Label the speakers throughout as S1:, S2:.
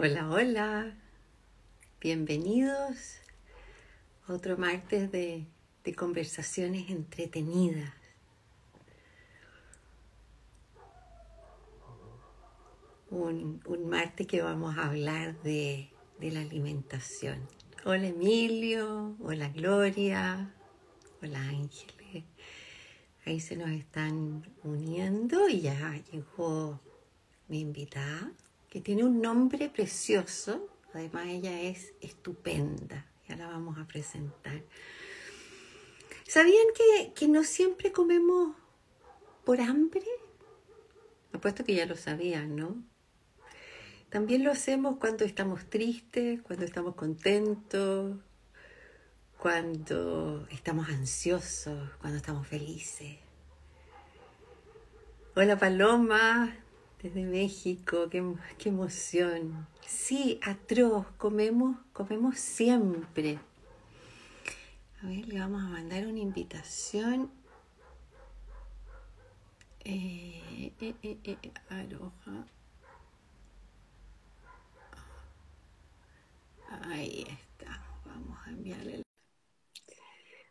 S1: Hola, hola. Bienvenidos a otro martes de, de conversaciones entretenidas. Un, un martes que vamos a hablar de, de la alimentación. Hola Emilio, hola Gloria, hola Ángeles. Ahí se nos están uniendo y ya llegó mi invitada, que tiene un nombre precioso. Además ella es estupenda. Ya la vamos a presentar. ¿Sabían que, que no siempre comemos por hambre? Apuesto que ya lo sabían, ¿no? También lo hacemos cuando estamos tristes, cuando estamos contentos, cuando estamos ansiosos, cuando estamos felices. Hola Paloma, desde México, qué, qué emoción. Sí, atroz, comemos, comemos siempre. A ver, le vamos a mandar una invitación. Eh, eh, eh, eh, Aroja. Ahí está. Vamos a enviarle.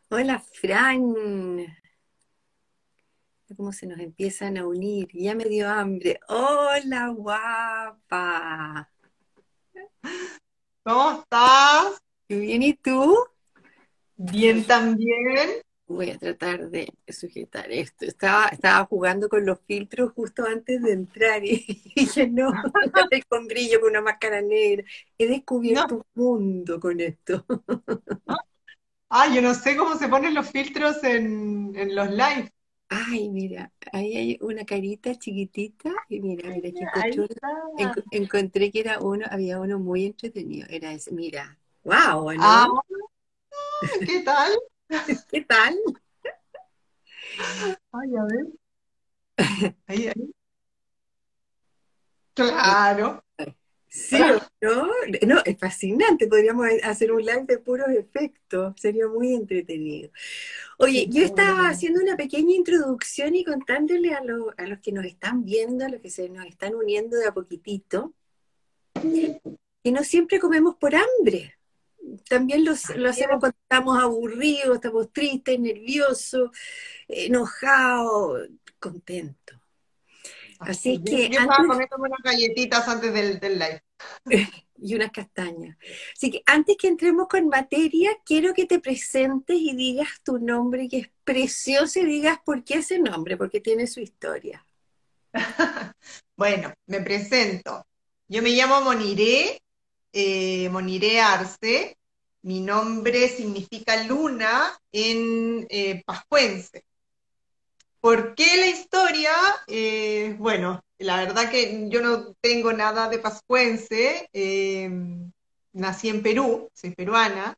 S1: Hola, Fran. Cómo se nos empiezan a unir. Ya me dio hambre. Hola, guapa.
S2: ¿Cómo estás?
S1: Bien, ¿y tú?
S2: Bien también.
S1: Voy a tratar de sujetar esto. Estaba, estaba jugando con los filtros justo antes de entrar y dije, no, con brillo, con una máscara negra. He descubierto
S2: No.
S1: un mundo con esto.
S2: Ah, yo no sé cómo se ponen los filtros en, en los live.
S1: Ay, mira, ahí hay una carita chiquitita y mira, mira, que
S2: Ahí
S1: encontré, que era uno, había uno muy entretenido. Era ese, mira, wow,
S2: Ah,
S1: ¿no?
S2: ¿qué tal?
S1: ¿Qué tal?
S2: Ay, a ver. Ahí, ahí. Claro.
S1: Sí, ¿o ¿no? No, es fascinante. Podríamos hacer un live de puros efectos. Sería muy entretenido. Oye, yo estaba haciendo una pequeña introducción y contándole a, lo- a los que nos están viendo, a los que se nos están uniendo de a poquitito, que no siempre comemos por hambre. También los- lo hacemos cuando estamos aburridos, estamos tristes, nerviosos, enojados, contentos. Así
S2: Yo-
S1: que
S2: Yo estaba comiéndome unas galletitas antes del, del live.
S1: y unas castañas. Así que antes que entremos con materia, quiero que te presentes y digas tu nombre, que es precioso, y digas por qué ese nombre, porque tiene su historia.
S2: Bueno, me presento. Yo me llamo Moniré, eh, Moniré Arce. Mi nombre significa luna en eh, pascuense. ¿Por qué la historia? Eh, bueno, la verdad que yo no tengo nada de pascuense. eh, nací en Perú, soy peruana,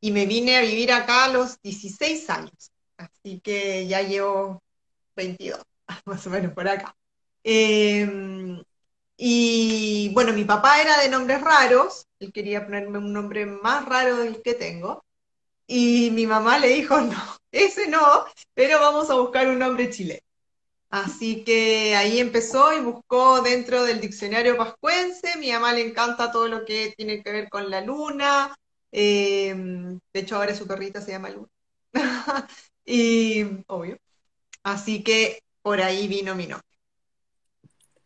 S2: y me vine a vivir acá a los 16 años. Así que ya llevo 22, más o menos por acá. Eh, y bueno, mi papá era de nombres raros, él quería ponerme un nombre más raro del que tengo, y mi mamá le dijo, no, ese no, pero vamos a buscar un nombre chileno. Así que ahí empezó y buscó dentro del diccionario pascuense, mi mamá le encanta todo lo que tiene que ver con la luna, eh, de hecho ahora su perrita se llama Luna, y obvio, así que por ahí vino mi nombre.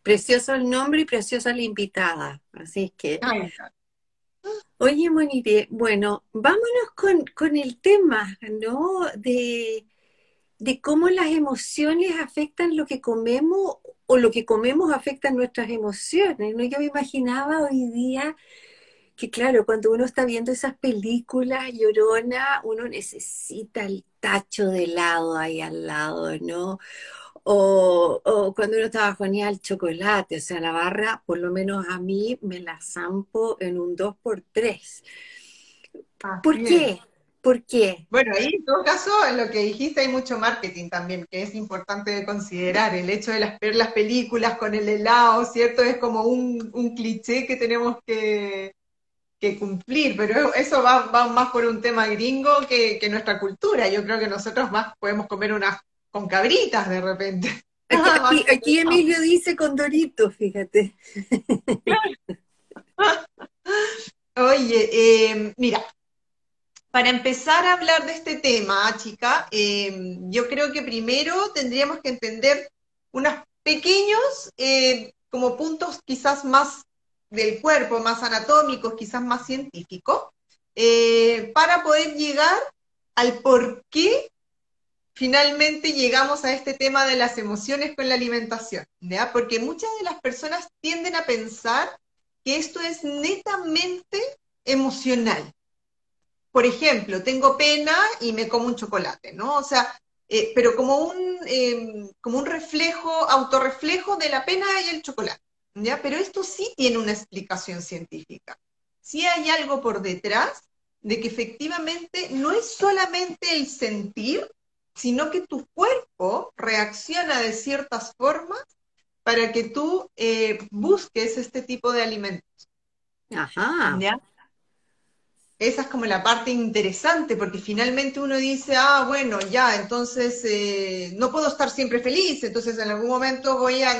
S1: Precioso el nombre y preciosa la invitada. Así es que,
S2: Ay,
S1: oye, Monire, bueno, vámonos con, con el tema, ¿no? De, de cómo las emociones afectan lo que comemos o lo que comemos afecta nuestras emociones, ¿no? Yo me imaginaba hoy día que, claro, cuando uno está viendo esas películas llorona, uno necesita el tacho de helado ahí al lado, ¿no? O, o cuando uno está bajoneado el chocolate, o sea, la barra, por lo menos a mí, me la zampo en un 2x3. ¿Por
S2: es.
S1: qué? ¿Por qué?
S2: Bueno, ahí en todo caso, en lo que dijiste hay mucho marketing también, que es importante de considerar. El hecho de las, ver las películas con el helado, ¿cierto? Es como un, un cliché que tenemos que, que cumplir, pero eso va, va más por un tema gringo que, que nuestra cultura. Yo creo que nosotros más podemos comer unas con cabritas de repente.
S1: Aquí, Emilio dice con Doritos, fíjate.
S2: Oye, eh, mira, para empezar a hablar de este tema, chica, eh, yo creo que primero tendríamos que entender unos pequeños eh, como puntos quizás más del cuerpo, más anatómicos, quizás más científicos, para poder llegar al por qué finalmente llegamos a este tema de las emociones con la alimentación, ¿ya? Porque muchas de las personas tienden a pensar que esto es netamente emocional. Por ejemplo, tengo pena y me como un chocolate, ¿no? O sea, eh, pero como un, em, como un reflejo, autorreflejo de la pena y el chocolate, ¿ya? Pero esto sí tiene una explicación científica. Sí hay algo por detrás de que efectivamente no es solamente el sentir, sino que tu cuerpo reacciona de ciertas formas para que tú eh, busques este tipo de alimentos.
S1: Ajá.
S2: Esa es como la parte interesante, porque finalmente uno dice, ah, bueno, ya, entonces eh, no puedo estar siempre feliz, entonces en algún momento voy a,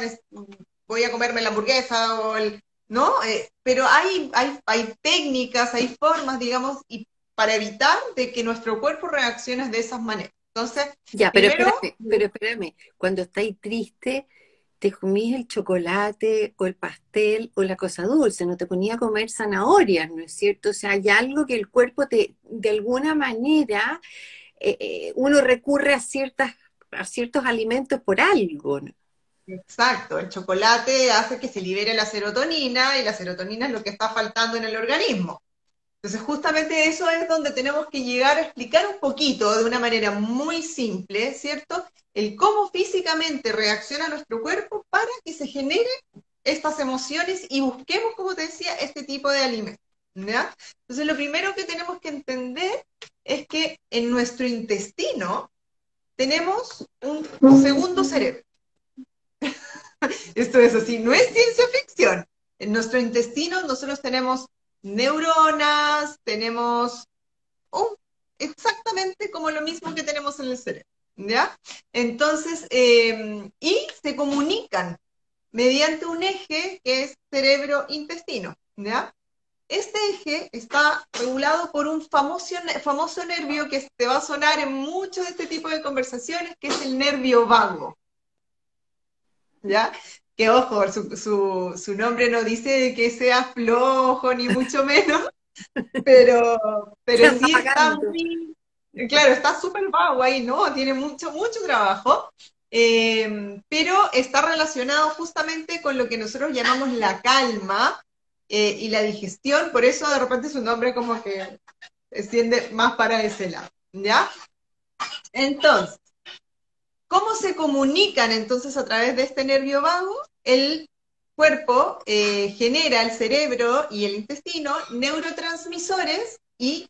S2: voy a comerme la hamburguesa o el, ¿no? Eh, pero hay, hay, hay técnicas, hay formas, digamos, y para evitar de que nuestro cuerpo reaccione de esas maneras. Entonces,
S1: ya, pero espérame, pero espérame, cuando estáis triste, te comís el chocolate o el pastel o la cosa dulce, no te ponía a comer zanahorias, ¿no es cierto? O sea, hay algo que el cuerpo te, de alguna manera, eh, eh, uno recurre a ciertas, a ciertos alimentos por algo, ¿no?
S2: Exacto, el chocolate hace que se libere la serotonina y la serotonina es lo que está faltando en el organismo. Entonces, justamente eso es donde tenemos que llegar a explicar un poquito, de una manera muy simple, ¿cierto? El cómo físicamente reacciona nuestro cuerpo para que se generen estas emociones y busquemos, como te decía, este tipo de alimentos. Entonces, lo primero que tenemos que entender es que en nuestro intestino tenemos un segundo cerebro. Esto es así, no es ciencia ficción. En nuestro intestino nosotros tenemos neuronas, tenemos exactamente como lo mismo que tenemos en el cerebro, ¿ya? Entonces, em, y se comunican mediante un eje que es cerebro-intestino, ¿ya? Este eje está regulado por un famoso, famoso nervio que te va a sonar en muchos de este tipo de conversaciones, que es el nervio vago. ¿Ya? Que ojo, su, su, nombre no dice que sea flojo, ni mucho menos, pero, pero sí está muy, claro, está súper vago ahí, ¿no? Tiene mucho, mucho trabajo, eh, pero está relacionado justamente con lo que nosotros llamamos la calma eh, y la digestión, por eso de repente su nombre como que extiende más para ese lado, ¿ya? Entonces, ¿Cómo se comunican entonces a través de este nervio vago? El cuerpo eh, genera, el cerebro y el intestino, neurotransmisores y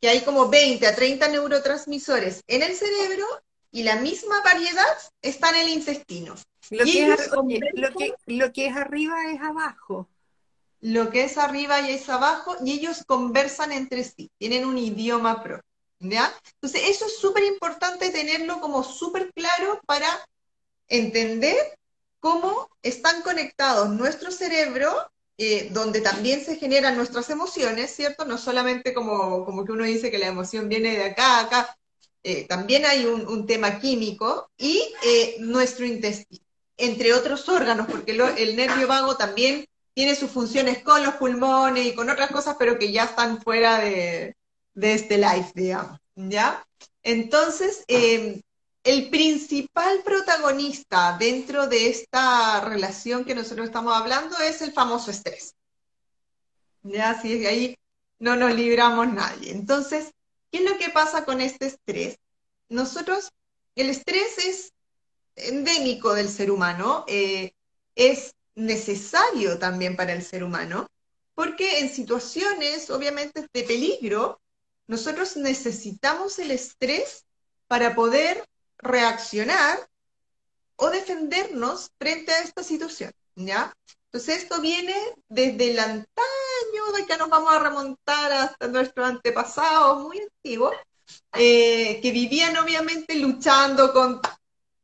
S2: que hay como 20 a 30 neurotransmisores en el cerebro y la misma variedad está en el intestino.
S1: Lo, que es, lo que es arriba es abajo.
S2: Lo que es arriba y es abajo, y ellos conversan entre sí, tienen un idioma propio. Entonces, eso es súper importante tenerlo como súper claro para entender cómo están conectados nuestro cerebro, eh, donde también se generan nuestras emociones, ¿cierto? No solamente como, como que uno dice que la emoción viene de acá, acá, eh, también hay un, tema químico, y eh, nuestro intestino, entre otros órganos, porque el nervio vago también tiene sus funciones con los pulmones y con otras cosas, pero que ya están fuera de, de este live, digamos, ¿ya? Entonces, em, el principal protagonista dentro de esta relación que nosotros estamos hablando es el famoso estrés. Ya, si ahí no nos libramos nadie. Entonces, ¿qué es lo que pasa con este estrés? Nosotros, el estrés es endémico del ser humano, eh, es necesario también para el ser humano, porque en situaciones, obviamente, de peligro, nosotros necesitamos el estrés para poder reaccionar o defendernos frente a esta situación, ¿ya? Entonces esto viene desde el antaño, de que nos vamos a remontar hasta nuestros antepasados muy antiguos, eh, que vivían obviamente luchando con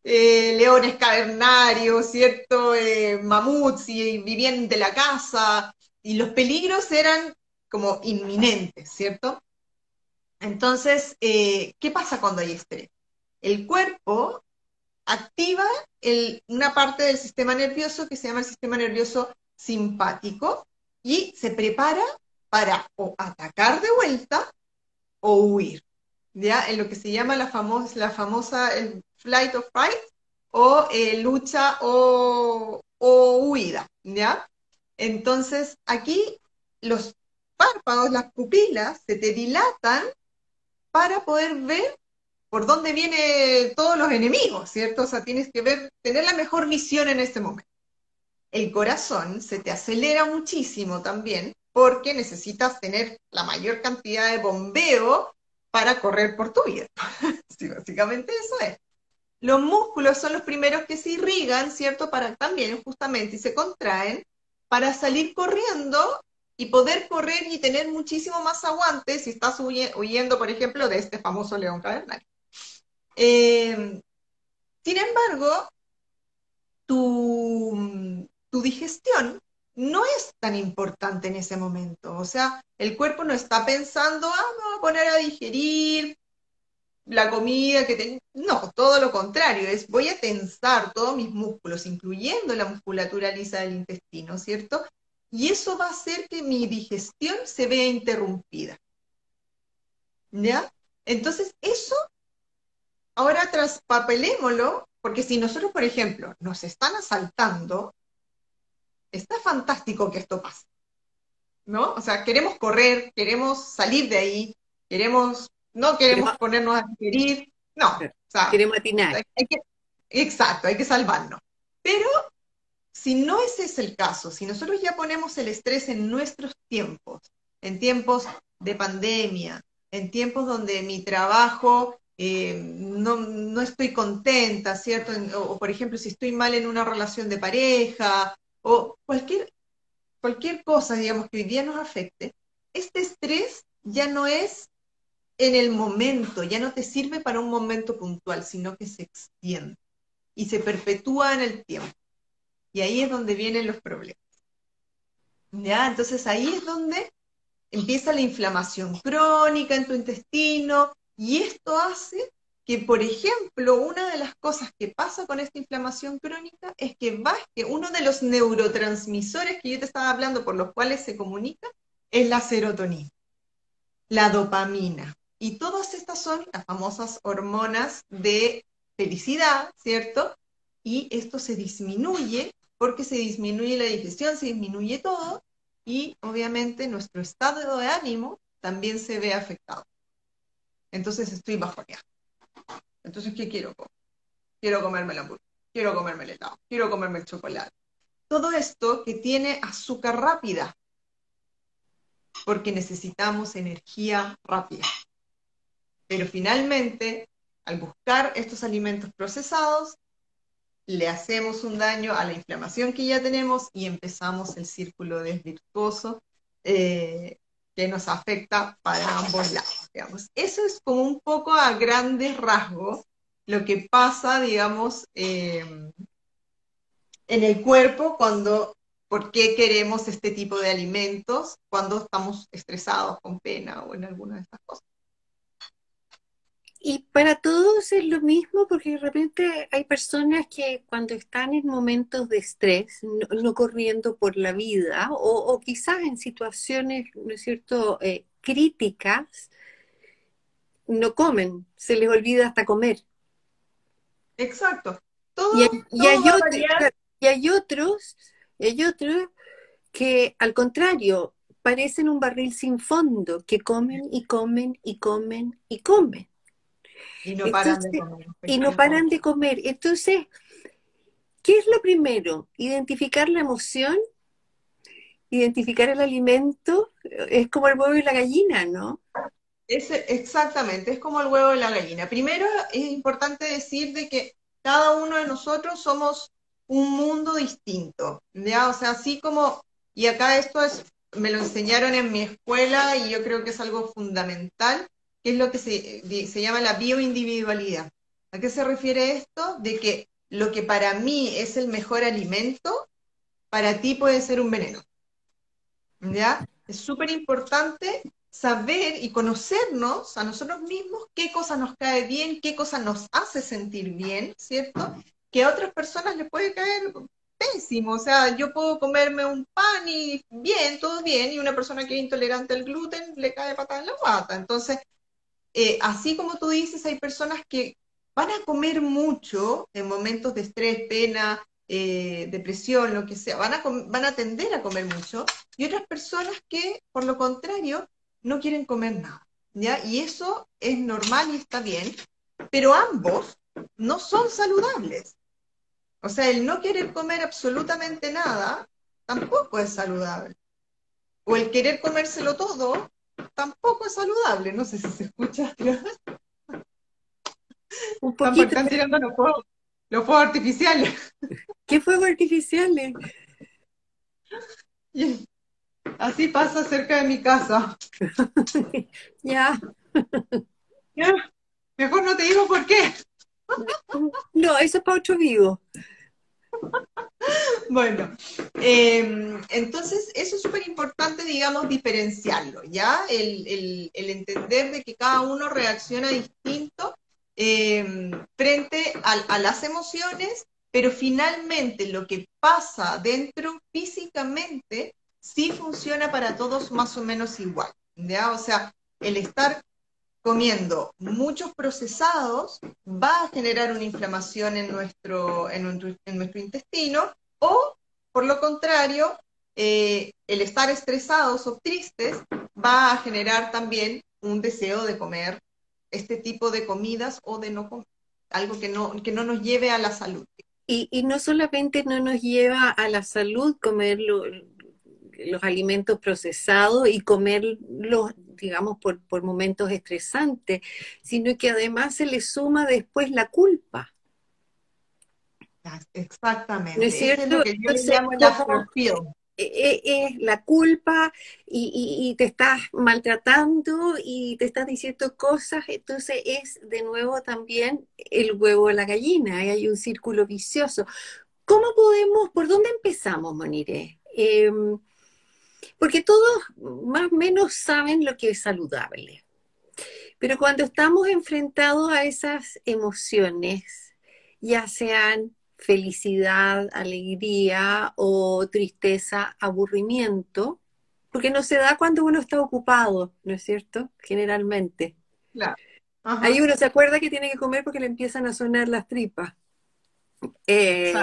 S2: eh, leones cavernarios, ¿cierto? Eh, mamuts y vivían de la caza, y los peligros eran como inminentes, ¿cierto? Entonces, eh, ¿qué pasa cuando hay estrés? El cuerpo activa una parte del sistema nervioso que se llama el sistema nervioso simpático y se prepara para o atacar de vuelta o huir, ¿ya? En lo que se llama la famosa, famosa flight or fight o eh, lucha o, o huida, ¿ya? Entonces, aquí los párpados, las pupilas, se te dilatan para poder ver por dónde vienen todos los enemigos, ¿cierto? O sea, tienes que ver, tener la mejor visión en este momento. El corazón se te acelera muchísimo también porque necesitas tener la mayor cantidad de bombeo para correr por tu vida. sí, básicamente eso es. Los músculos son los primeros que se irrigan, ¿cierto? Para también justamente y se contraen para salir corriendo y poder correr y tener muchísimo más aguante si estás huyendo, por ejemplo, de este famoso león cavernario. Eh, sin embargo, tu, tu digestión no es tan importante en ese momento. O sea, el cuerpo no está pensando, ah, me voy a poner a digerir la comida que tengo. No, todo lo contrario, es voy a tensar todos mis músculos, incluyendo la musculatura lisa del intestino, ¿cierto? Y eso va a hacer que mi digestión se vea interrumpida. ¿Ya? Entonces, eso, ahora traspapelémoslo, porque si nosotros, por ejemplo, nos están asaltando, está fantástico que esto pase. ¿No? O sea, queremos correr, queremos salir de ahí, queremos, no queremos ponernos a digerir, no. O
S1: sea, queremos atinar.
S2: exacto, hay que salvarnos. Pero si no ese es el caso, si nosotros ya ponemos el estrés en nuestros tiempos, en tiempos de pandemia, en tiempos donde mi trabajo eh, no, no, estoy contenta, ¿cierto? O, por ejemplo, si estoy mal en una relación de pareja, o cualquier, cualquier cosa, digamos, que hoy día nos afecte, este estrés ya no es en el momento, ya no te sirve para un momento puntual, sino que se extiende y se perpetúa en el tiempo. Y ahí es donde vienen los problemas. ¿Ya? Entonces ahí es donde empieza la inflamación crónica en tu intestino y esto hace que, por ejemplo, una de las cosas que pasa con esta inflamación crónica es que que uno de los neurotransmisores que yo te estaba hablando por los cuales se comunica es la serotonina, la dopamina. Y todas estas son las famosas hormonas de felicidad, ¿cierto? Y esto se disminuye porque se disminuye la digestión, se disminuye todo y obviamente nuestro estado de ánimo también se ve afectado. Entonces estoy bajoneado. Entonces, ¿qué quiero comer? Quiero comerme la hamburguesa, quiero comerme el helado, quiero comerme el chocolate. Todo esto que tiene azúcar rápida, porque necesitamos energía rápida. Pero finalmente, al buscar estos alimentos procesados, le hacemos un daño a la inflamación que ya tenemos y empezamos el círculo desvirtuoso eh, que nos afecta para ambos lados, digamos. Eso es como un poco a grandes rasgos lo que pasa, digamos, eh, en el cuerpo cuando, por qué queremos este tipo de alimentos cuando estamos estresados, con pena o en alguna de estas cosas.
S1: Y para todos es lo mismo porque de repente hay personas que cuando están en momentos de estrés, no, corriendo por la vida o, quizás en situaciones, ¿no es cierto?, eh, críticas, no comen, se les olvida hasta comer.
S2: Exacto.
S1: y, hay, otros, y hay otros, y hay otros que al contrario, parecen un barril sin fondo, que comen y comen y comen y comen.
S2: Y no paran de comer.
S1: Y no paran de comer. Entonces, ¿qué es lo primero? Identificar la emoción, identificar el alimento, es como el huevo y la gallina, ¿no?
S2: Es, exactamente, es como el huevo y la gallina. Primero es importante decir de que cada uno de nosotros somos un mundo distinto, ¿ya? O sea, así como, y acá esto es, me lo enseñaron en mi escuela y yo creo que es algo fundamental, que es lo que se, se llama la bioindividualidad. ¿A qué se refiere esto? De que lo que para mí es el mejor alimento, para ti puede ser un veneno. ¿Ya? es súper importante saber y conocernos a nosotros mismos qué cosa nos cae bien, qué cosa nos hace sentir bien, ¿cierto? Que a otras personas les puede caer pésimo, o sea, yo puedo comerme un pan y bien, todo bien, y una persona que es intolerante al gluten le cae patada en la guata. Entonces, eh, así como tú dices, hay personas que van a comer mucho en momentos de estrés, pena, eh, depresión, lo que sea, van a, van a tender a comer mucho, y otras personas que, por lo contrario, no quieren comer nada, ¿ya? Y eso es normal y está bien, pero ambos no son saludables. O sea, el no querer comer absolutamente nada tampoco es saludable. O el querer comérselo todo tampoco es saludable. No sé si se escucha.
S1: Un poquito.
S2: Están tirando los fuegos, los fuegos artificiales.
S1: ¿Qué fuegos artificiales?
S2: Así pasa cerca de mi casa.
S1: ya.
S2: Mejor no te digo por qué.
S1: No, eso es para otro vivo.
S2: Bueno, em, entonces eso es súper importante, digamos, diferenciarlo, ¿ya? El, entender de que cada uno reacciona distinto em, frente a, las emociones, pero finalmente lo que pasa dentro físicamente sí funciona para todos más o menos igual, ¿ya? O sea, el estar comiendo muchos procesados va a generar una inflamación en nuestro, en nuestro, intestino o, por lo contrario, eh, el estar estresados o tristes va a generar también un deseo de comer este tipo de comidas o de no comer, algo que no, que no nos lleve a la salud.
S1: Y, y no solamente no nos lleva a la salud comer los alimentos procesados y comerlos, digamos, por, por momentos estresantes, sino que además se le suma después la culpa.
S2: Exactamente.
S1: ¿No es cierto? Es lo que yo llamo la Es la culpa y, y, te estás maltratando y te estás diciendo cosas, entonces es de nuevo también el huevo de la gallina, hay un círculo vicioso. ¿Cómo podemos, por dónde empezamos, Monire? Eh, porque todos más o menos saben lo que es saludable. Pero cuando estamos enfrentados a esas emociones, ya sean felicidad, alegría o tristeza, aburrimiento, porque no se da cuando uno está ocupado, ¿no es cierto? Generalmente.
S2: Claro.
S1: Ahí uno se acuerda que tiene que comer porque le empiezan a sonar las tripas. Eh,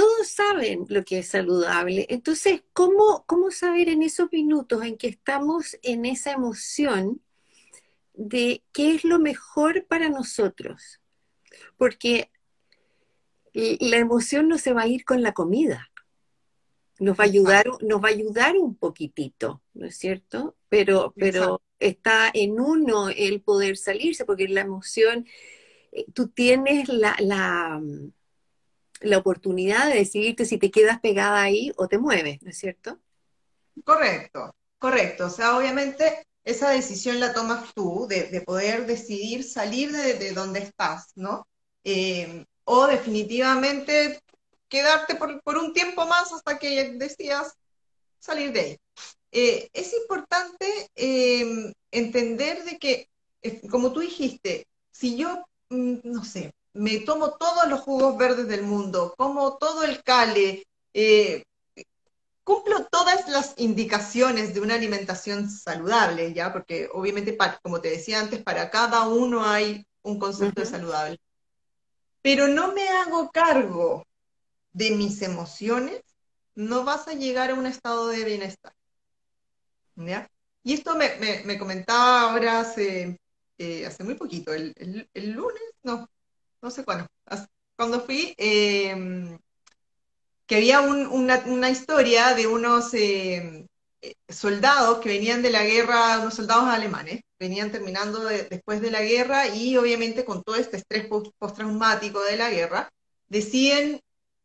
S1: todos saben lo que es saludable. Entonces, ¿cómo, ¿cómo saber en esos minutos en que estamos en esa emoción de qué es lo mejor para nosotros? Porque la emoción no se va a ir con la comida. Nos va a ayudar, nos va a ayudar un poquitito, ¿no es cierto? Pero, pero está en uno el poder salirse, porque la emoción, eh, tú tienes la, la la oportunidad de decidirte si te quedas pegada ahí o te mueves, ¿no es cierto?
S2: Correcto, correcto. O sea, obviamente esa decisión la tomas tú de, poder decidir salir de, donde estás, ¿no? Eh, o definitivamente quedarte por, un tiempo más hasta que decidas salir de ahí. Eh, es importante eh, entender de que, como tú dijiste, si yo, mm, no sé, me tomo todos los jugos verdes del mundo, como todo el cale, eh, cumplo todas las indicaciones de una alimentación saludable, ¿ya? Porque obviamente, como te decía antes, para cada uno hay un concepto de saludable. Pero no me hago cargo de mis emociones, no vas a llegar a un estado de bienestar. ¿ya? Y esto me, comentaba ahora hace, eh, hace muy poquito, el, el lunes, no, no sé cuándo, cuando fui, em, que había una, historia de unos em, eh, soldados que venían de la guerra, unos soldados alemanes, venían terminando después de la guerra y obviamente con todo este estrés postraumático de la guerra, deciden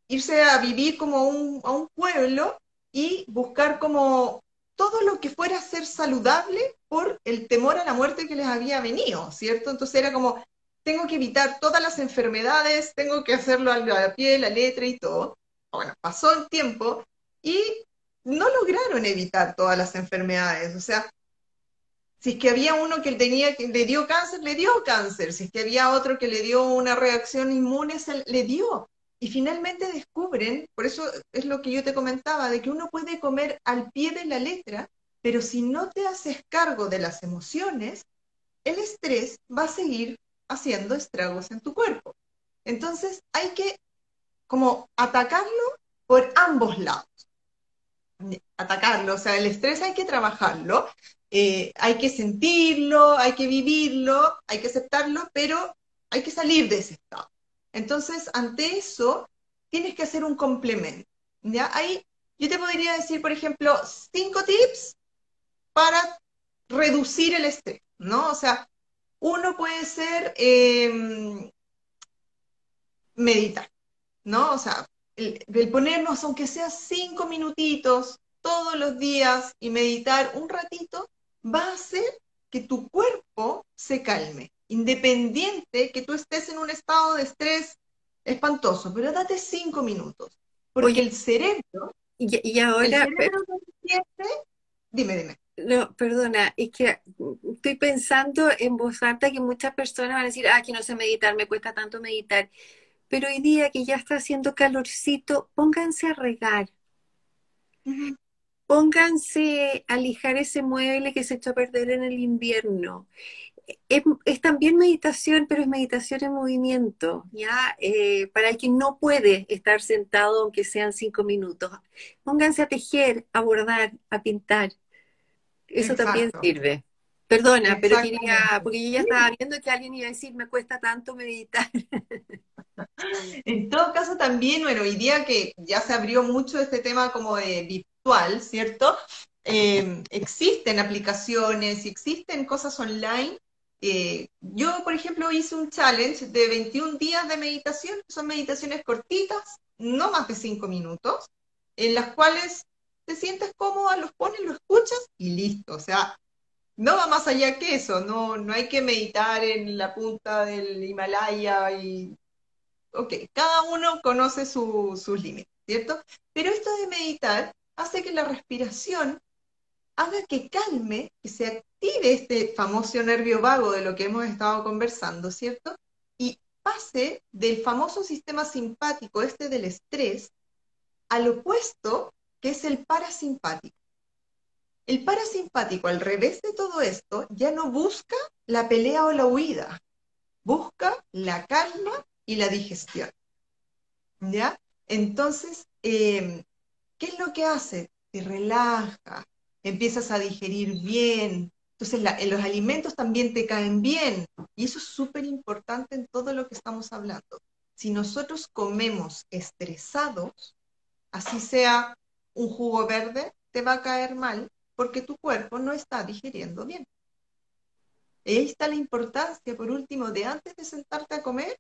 S2: irse a vivir como a un pueblo y buscar como todo lo que fuera ser saludable por el temor a la muerte que les había venido, ¿cierto? Entonces era como, tengo que evitar todas las enfermedades, tengo que hacerlo a la piel, la letra y todo. Bueno, pasó el tiempo y no lograron evitar todas las enfermedades. O sea, si es que había uno que le dio cáncer, le dio cáncer. Si es que había otro que le dio una reacción inmune, se le dio. Y finalmente descubren, por eso es lo que yo te comentaba, de que uno puede comer al pie de la letra, pero si no te haces cargo de las emociones, el estrés va a seguir haciendo estragos en tu cuerpo. Entonces hay que como atacarlo por ambos lados. Atacarlo, o sea, el estrés hay que trabajarlo, eh, hay que sentirlo, hay que vivirlo, hay que aceptarlo, pero hay que salir de ese estado. Entonces, ante eso, tienes que hacer un complemento. ¿ya? Ahí yo te podría decir, por ejemplo, cinco tips para reducir el estrés, ¿no? O sea, uno puede ser em, meditar, ¿no? O sea, el, ponernos, aunque sea cinco minutitos todos los días y meditar un ratito, va a hacer que tu cuerpo se calme, independiente que tú estés en un estado de estrés espantoso, pero date cinco minutos, porque el cerebro...
S1: Y, ahora... El cerebro
S2: dime, dime.
S1: No, perdona, es que estoy pensando en voz alta que muchas personas van a decir, ah, que no sé meditar, me cuesta tanto meditar. Pero hoy día que ya está haciendo calorcito, pónganse a regar. Pónganse a lijar ese mueble que se echó a perder en el invierno. Es, también meditación, pero es meditación en movimiento, ¿ya? Eh, para el que no puede estar sentado, aunque sean cinco minutos. Pónganse a tejer, a bordar, a pintar. Eso también sirve. Perdona, pero quería, porque yo ya estaba viendo que alguien iba a decir, me cuesta tanto meditar.
S2: En todo caso, también, bueno, hoy día que ya se abrió mucho este tema como de virtual, ¿cierto? Em, existen aplicaciones y existen cosas online. Eh, yo, por ejemplo, hice un challenge de 21 días de meditación, son meditaciones cortitas, no más de 5 minutos, en las cuales te sientes cómoda, los pones, lo escuchas y listo. O sea, no va más allá que eso, no, no hay que meditar en la punta del Himalaya y ok, cada uno conoce sus límites, ¿cierto? Pero esto de meditar hace que la respiración haga que calme, que se active este famoso nervio vago de lo que hemos estado conversando, ¿cierto? Y pase del famoso sistema simpático, este del estrés, al opuesto, que es el parasimpático. El parasimpático, al revés de todo esto, ya no busca la pelea o la huida, busca la calma y la digestión. ¿Ya? Entonces, em, ¿qué es lo que hace? Te relaja, empiezas a digerir bien. Entonces, los alimentos también te caen bien. Y eso es súper importante en todo lo que estamos hablando. Si nosotros comemos estresados, así sea un jugo verde, te va a caer mal porque tu cuerpo no está digiriendo bien. Y ahí está la importancia, por último, de antes de sentarte a comer,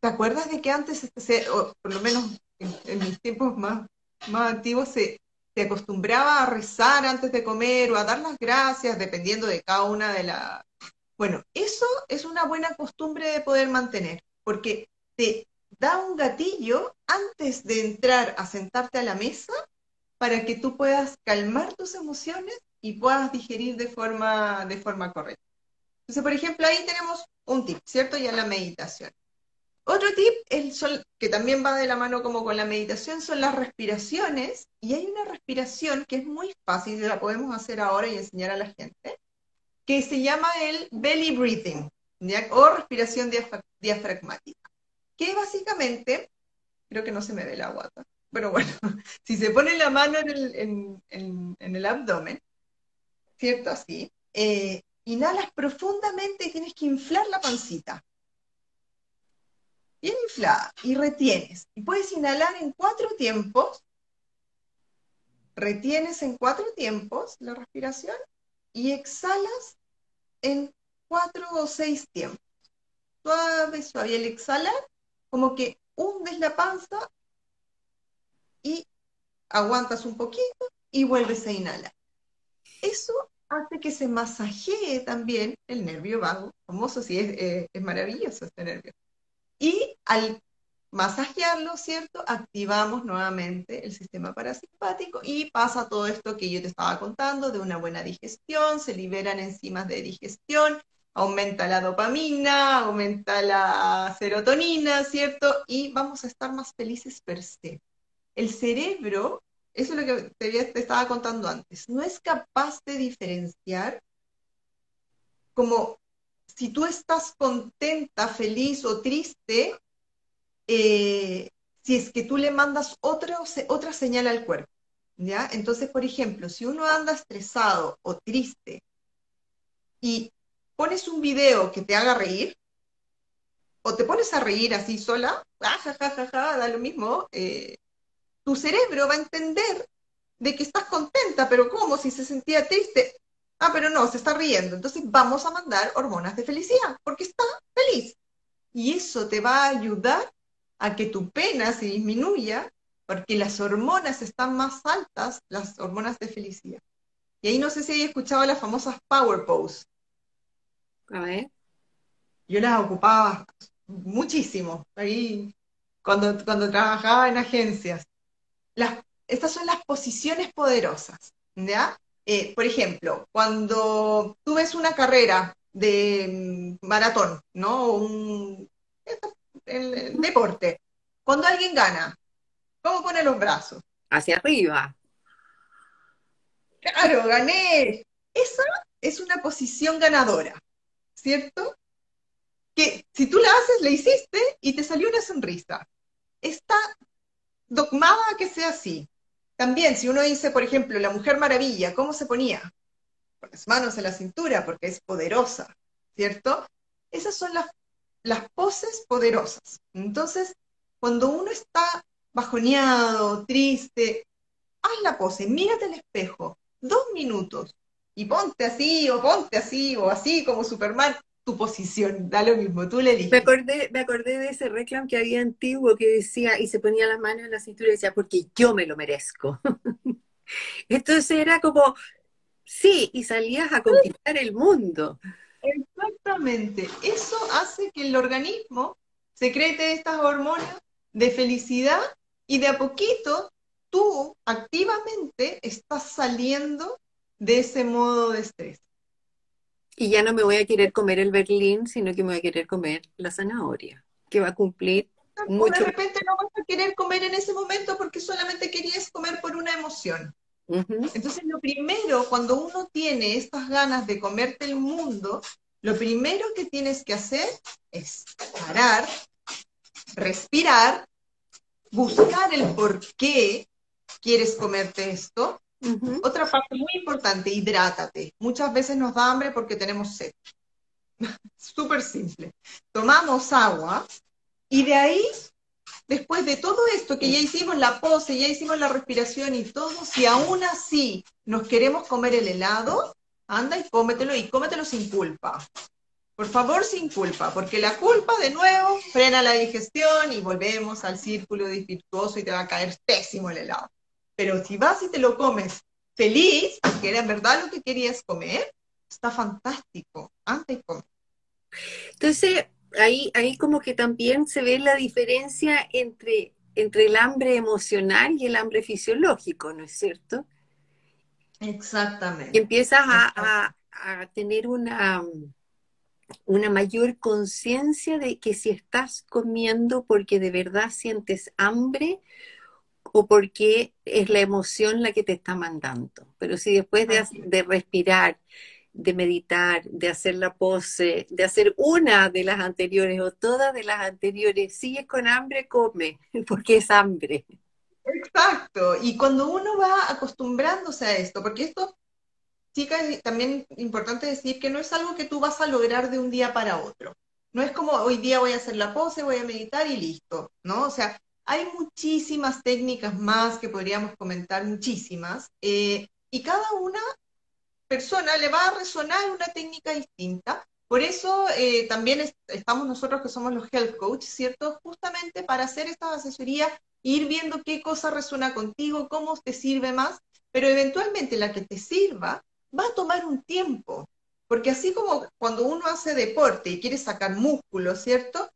S2: ¿Te acuerdas de que antes, este, o por lo menos en, mis tiempos más, más antiguos, se, se, acostumbraba a rezar antes de comer o a dar las gracias, dependiendo de cada una de las... Bueno, eso es una buena costumbre de poder mantener, porque te da un gatillo antes de entrar a sentarte a la mesa para que tú puedas calmar tus emociones y puedas digerir de forma, de forma correcta. Entonces, por ejemplo, ahí tenemos un tip, ¿cierto? Ya la meditación. Otro tip, el que también va de la mano como con la meditación, son las respiraciones. Y hay una respiración que es muy fácil, la podemos hacer ahora y enseñar a la gente, que se llama el belly breathing, o respiración diafragmática. Que básicamente, creo que no se me ve la guata, pero bueno, si se pone la mano en el, abdomen, ¿cierto? Así, eh, inhalas profundamente y tienes que inflar la pancita bien inflada y retienes. Y puedes inhalar en cuatro tiempos, retienes en cuatro tiempos la respiración y exhalas en cuatro o seis tiempos. Suave, suave. Y al exhalar, como que hundes la panza aguantas un poquito y vuelves a inhalar. Eso hace que se masajee también el nervio vago, famoso, sí, es, es maravilloso este nervio. Y al masajearlo, ¿cierto? Activamos nuevamente el sistema parasimpático y pasa todo esto que yo te estaba contando de una buena digestión, se liberan enzimas de digestión, aumenta la dopamina, aumenta la serotonina, ¿cierto? Y vamos a estar más felices per se. El cerebro, eso es lo que te, estaba contando antes, no es capaz de diferenciar como si tú estás contenta, feliz o triste, eh, si es que tú le mandas otra, otra señal al cuerpo. ¿ya? Entonces, por ejemplo, si uno anda estresado o triste y pones un video que te haga reír, o te pones a reír así sola, ah, da lo mismo, eh, tu cerebro va a entender de que estás contenta, pero ¿cómo? Si se sentía triste. Ah, pero no, se está riendo. Entonces vamos a mandar hormonas de felicidad, porque está feliz. Y eso te va a ayudar a que tu pena se disminuya, porque las hormonas están más altas, las hormonas de felicidad. Y ahí no sé si hay escuchado las famosas Power Pose.
S1: A ver.
S2: Yo las ocupaba muchísimo, ahí cuando, cuando trabajaba en agencias. Las, estas son las posiciones poderosas, ¿ya? Eh, por ejemplo, cuando tú ves una carrera de mm, maratón, ¿no? Un, el, deporte, cuando alguien gana, ¿cómo pone los brazos?
S1: Hacia arriba.
S2: Claro, gané. Esa es una posición ganadora, ¿cierto? Que si tú la haces, la hiciste y te salió una sonrisa. Está dogmada que sea así. También, si uno dice, por ejemplo, la Mujer Maravilla, ¿cómo se ponía? Con las manos en la cintura, porque es poderosa, ¿cierto? Esas son las, las poses poderosas. Entonces, cuando uno está bajoneado, triste, haz la pose, mírate al espejo, dos minutos, y ponte así, o ponte así, o así como Superman, tu posición, da lo mismo, tú le dices.
S1: Me acordé, me acordé de ese reclamo que había antiguo que decía, y se ponía las manos en la cintura y decía, porque yo me lo merezco. Entonces era como, sí, y salías a conquistar el mundo.
S2: Exactamente, eso hace que el organismo secrete estas hormonas de felicidad y de a poquito tú activamente estás saliendo de ese modo de estrés.
S1: Y ya no me voy a querer comer el berlín, sino que me voy a querer comer la zanahoria, que va a cumplir mucho.
S2: De repente no vas a querer comer en ese momento porque solamente querías comer por una emoción. Entonces, lo primero, cuando uno tiene estas ganas de comerte el mundo, lo primero que tienes que hacer es parar, respirar, buscar el por qué quieres comerte esto otra parte muy importante, hidrátate. Muchas veces nos da hambre porque tenemos sed. Súper simple. Tomamos agua y de ahí, después de todo esto que ya hicimos la pose, ya hicimos la respiración y todo, si aún así nos queremos comer el helado, anda y cómetelo y cómetelo sin culpa. Por favor, sin culpa, porque la culpa de nuevo frena la digestión y volvemos al círculo virtuoso y te va a caer pésimo el helado. Pero si vas y te lo comes feliz, porque era en verdad lo que querías comer, está fantástico. Antes y comer.
S1: Entonces, ahí, ahí como que también se ve la diferencia entre, entre el hambre emocional y el hambre fisiológico, ¿no es cierto?
S2: Exactamente.
S1: Y empiezas a, a, tener una, una mayor conciencia de que si estás comiendo porque de verdad sientes hambre o porque es la emoción la que te está mandando. Pero si después de, respirar, de meditar, de hacer la pose, de hacer una de las anteriores o todas de las anteriores, sigues con hambre, come, porque es hambre.
S2: Exacto. Y cuando uno va acostumbrándose a esto, porque esto, chicas, también importante decir que no es algo que tú vas a lograr de un día para otro. No es como hoy día voy a hacer la pose, voy a meditar y listo, ¿no? O sea, hay muchísimas técnicas más que podríamos comentar, muchísimas, eh, y cada una persona le va a resonar una técnica distinta. Por eso eh, también estamos nosotros que somos los health coach, ¿cierto? Justamente para hacer esta asesoría, ir viendo qué cosa resuena contigo, cómo te sirve más, pero eventualmente la que te sirva va a tomar un tiempo, porque así como cuando uno hace deporte y quiere sacar músculo, ¿cierto?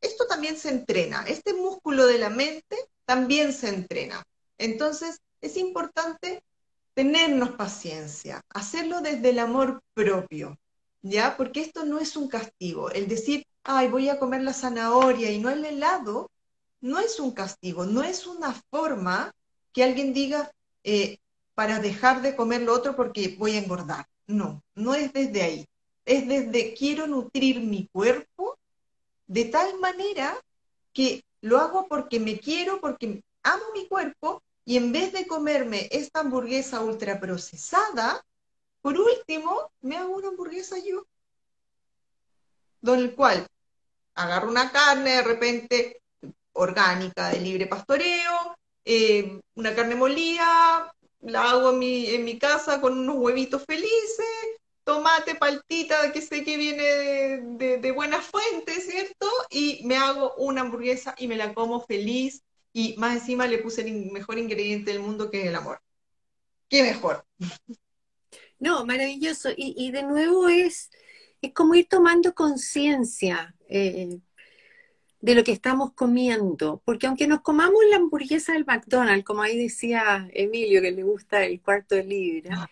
S2: Esto también se entrena, este músculo de la mente también se entrena. Entonces, es importante tenernos paciencia, hacerlo desde el amor propio, ¿ya? Porque esto no es un castigo. El decir, ay, voy a comer la zanahoria y no el helado, no es un castigo, no es una forma que alguien diga eh, para dejar de comer lo otro porque voy a engordar. No, no es desde ahí. Es desde quiero nutrir mi cuerpo de tal manera que lo hago porque me quiero, porque amo mi cuerpo y en vez de comerme esta hamburguesa ultraprocesada, por último, me hago una hamburguesa yo. Don el cual agarro una carne de repente orgánica de libre pastoreo, eh, una carne molida, la hago en mi, en mi casa con unos huevitos felices, tomate, paltita, que sé que viene de, de, buena fuente, ¿cierto? Y me hago una hamburguesa y me la como feliz y más encima le puse el mejor ingrediente del mundo que es el amor. ¿Qué mejor?
S1: No, maravilloso. Y, y de nuevo es, es como ir tomando conciencia. Eh, de lo que estamos comiendo, porque aunque nos comamos la hamburguesa del McDonald's, como ahí decía Emilio que le gusta el cuarto de libra,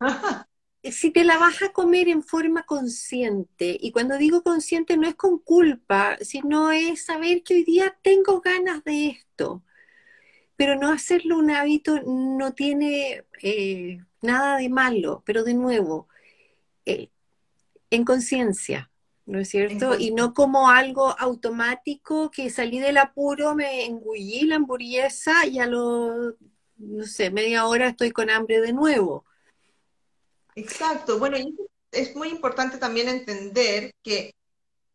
S1: si te la vas a comer en forma consciente, y cuando digo consciente no es con culpa, sino es saber que hoy día tengo ganas de esto, pero no hacerlo un hábito no tiene eh, nada de malo, pero de nuevo, eh, en conciencia ¿no es cierto? Y no como algo automático que salí del apuro, me engullí la hamburguesa y a lo, no sé, media hora estoy con hambre de nuevo.
S2: Exacto. Bueno, es muy importante también entender que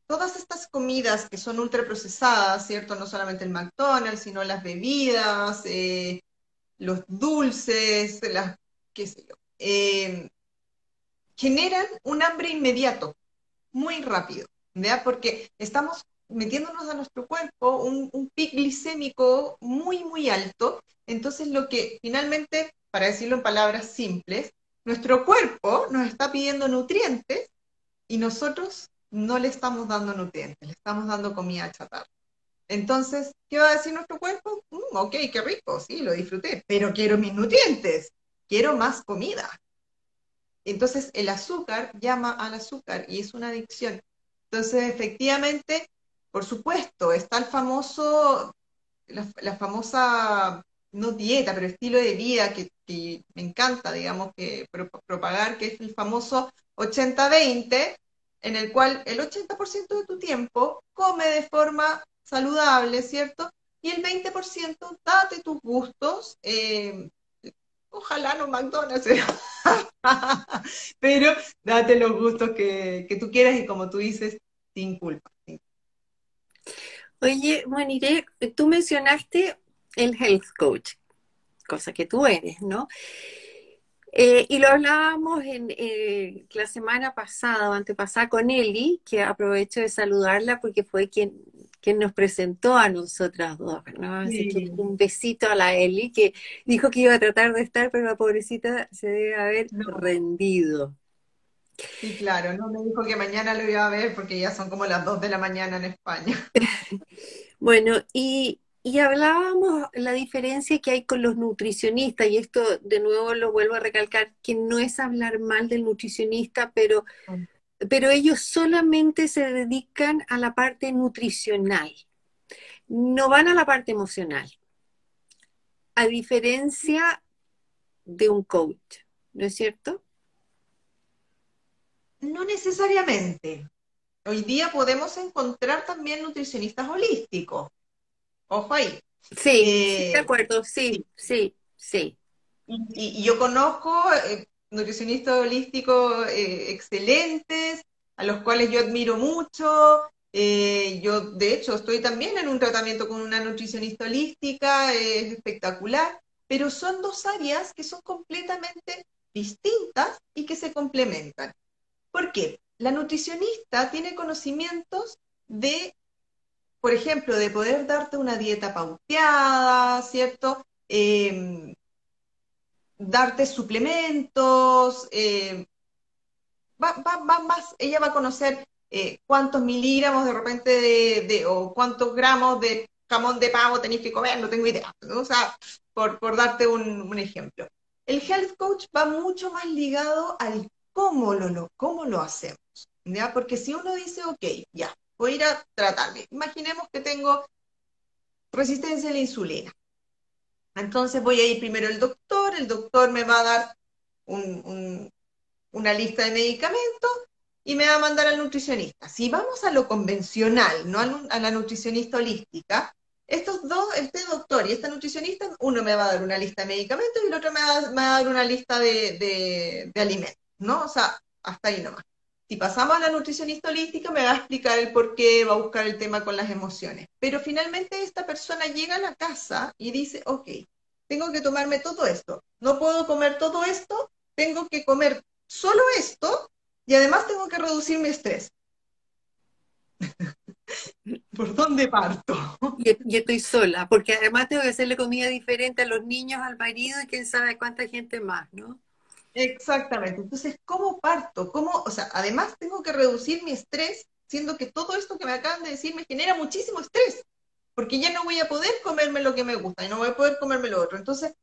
S2: todas estas comidas que son ultraprocesadas, ¿cierto? No solamente el McDonald's, sino las bebidas, eh, los dulces, las, qué sé yo, eh, generan un hambre inmediato muy rápido, ¿vea? Porque estamos metiéndonos a nuestro cuerpo un, un pic glicémico muy, muy alto. Entonces, lo que finalmente, para decirlo en palabras simples, nuestro cuerpo nos está pidiendo nutrientes y nosotros no le estamos dando nutrientes, le estamos dando comida chatarra. Entonces, ¿qué va a decir nuestro cuerpo? Mm, ok, qué rico, sí, lo disfruté, pero quiero mis nutrientes, quiero más comida. Entonces el azúcar llama al azúcar y es una adicción. Entonces, efectivamente, por supuesto, está el famoso, la, famosa, no dieta, pero estilo de vida que, me encanta, digamos, que propagar, que es el famoso 80-20, en el cual el 80% de tu tiempo come de forma saludable, ¿cierto? Y el 20% date tus gustos, eh, ojalá no McDonald's, pero date los gustos que, tú quieras y como tú dices, sin culpa.
S1: Oye, Juanire, tú mencionaste el health coach, cosa que tú eres, ¿no? Eh, y lo hablábamos en eh, la semana pasada o antepasada con Eli, que aprovecho de saludarla porque fue quien que nos presentó a nosotras dos, un besito a la Eli, que dijo que iba a tratar de estar, pero la pobrecita se debe haber rendido.
S2: Sí, claro, no me dijo que mañana lo iba a ver porque ya son como las dos de la mañana en España.
S1: bueno, y, y hablábamos la diferencia que hay con los nutricionistas, y esto de nuevo lo vuelvo a recalcar, que no es hablar mal del nutricionista, pero mm pero ellos solamente se dedican a la parte nutricional, no van a la parte emocional, a diferencia de un coach, ¿no es cierto?
S2: No necesariamente. Hoy día podemos encontrar también nutricionistas holísticos. Ojo ahí.
S1: Sí, de eh, acuerdo, sí, sí, sí.
S2: Y, yo conozco eh, nutricionistas holísticos eh, excelentes, a los cuales yo admiro mucho. Yo, de hecho, estoy también en un tratamiento con una nutricionista holística, es espectacular, pero son dos áreas que son completamente distintas y que se complementan. ¿Por qué? La nutricionista tiene conocimientos de, por ejemplo, de poder darte una dieta pauteada, ¿cierto? Em, darte suplementos, va, va, más, ella va a conocer eh, cuántos miligramos de repente de, o cuántos gramos de jamón de pavo tenéis que comer, no tengo idea. O sea, por, por darte un, ejemplo. El health coach va mucho más ligado al cómo lo, cómo lo hacemos. ¿ya? Porque si uno dice, ok, ya, voy a ir a tratarme. Imaginemos que tengo resistencia a la insulina. Entonces voy a ir primero al doctor, el doctor me va a dar una lista de medicamentos y me va a mandar al nutricionista. Si vamos a lo convencional, no a, la nutricionista holística, estos dos, este doctor y esta nutricionista, uno me va a dar una lista de medicamentos y el otro me va, a dar una lista de, de alimentos, ¿no? O sea, hasta ahí nomás. Si pasamos a la nutricionista holística, me va a explicar el por qué, va a buscar el tema con las emociones. Pero finalmente esta persona llega a la casa y dice, ok, tengo que tomarme todo esto. No puedo comer todo esto, tengo que comer solo esto y además tengo que reducir mi estrés. ¿Por dónde parto?
S1: Y, estoy sola, porque además tengo que hacerle comida diferente a los niños, al marido y quién sabe cuánta gente más, ¿no?
S2: Exactamente. Entonces, ¿cómo parto? ¿Cómo, o sea, además tengo que reducir mi estrés, siendo que todo esto que me acaban de decir me genera muchísimo estrés, porque ya no voy a poder comerme lo que me gusta y no voy a poder comerme lo otro. Entonces,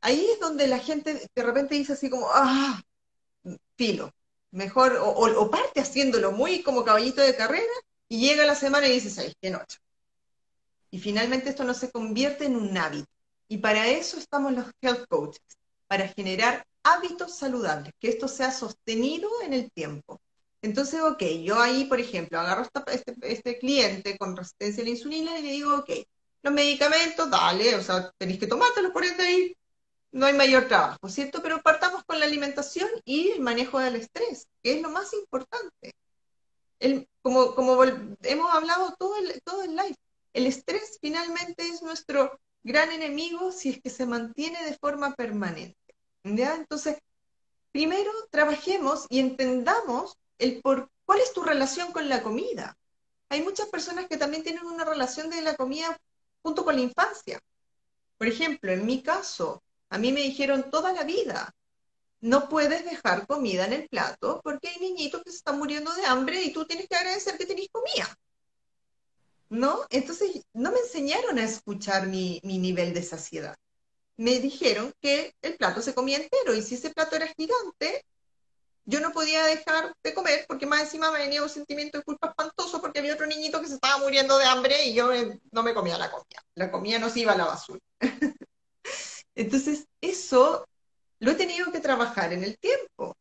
S2: ahí es donde la gente de repente dice así como, ah, filo, mejor, o, parte haciéndolo muy como caballito de carrera y llega la semana y dices, ay, qué noche. Y finalmente esto no se convierte en un hábito. Y para eso estamos los health coaches, para generar hábitos saludables, que esto sea sostenido en el tiempo. Entonces, ok, yo ahí, por ejemplo, agarro este, este, cliente con resistencia a la insulina y le digo, ok, los medicamentos, dale, o sea, tenéis que tomártelos por ahí, no hay mayor trabajo, ¿cierto? Pero partamos con la alimentación y el manejo del estrés, que es lo más importante. El, como, como hemos hablado todo el, todo el live, el estrés finalmente es nuestro gran enemigo si es que se mantiene de forma permanente. Entonces, primero trabajemos y entendamos el por cuál es tu relación con la comida. Hay muchas personas que también tienen una relación de la comida junto con la infancia. Por ejemplo, en mi caso, a mí me dijeron toda la vida, no puedes dejar comida en el plato porque hay niñitos que se están muriendo de hambre y tú tienes que agradecer que tenés comida. ¿No? Entonces, no me enseñaron a escuchar mi, mi nivel de saciedad me dijeron que el plato se comía entero y si ese plato era gigante, yo no podía dejar de comer porque más encima me venía un sentimiento de culpa espantoso porque había otro niñito que se estaba muriendo de hambre y yo no me comía la comida. La comida no se iba a la basura. Entonces, eso lo he tenido que trabajar en el tiempo.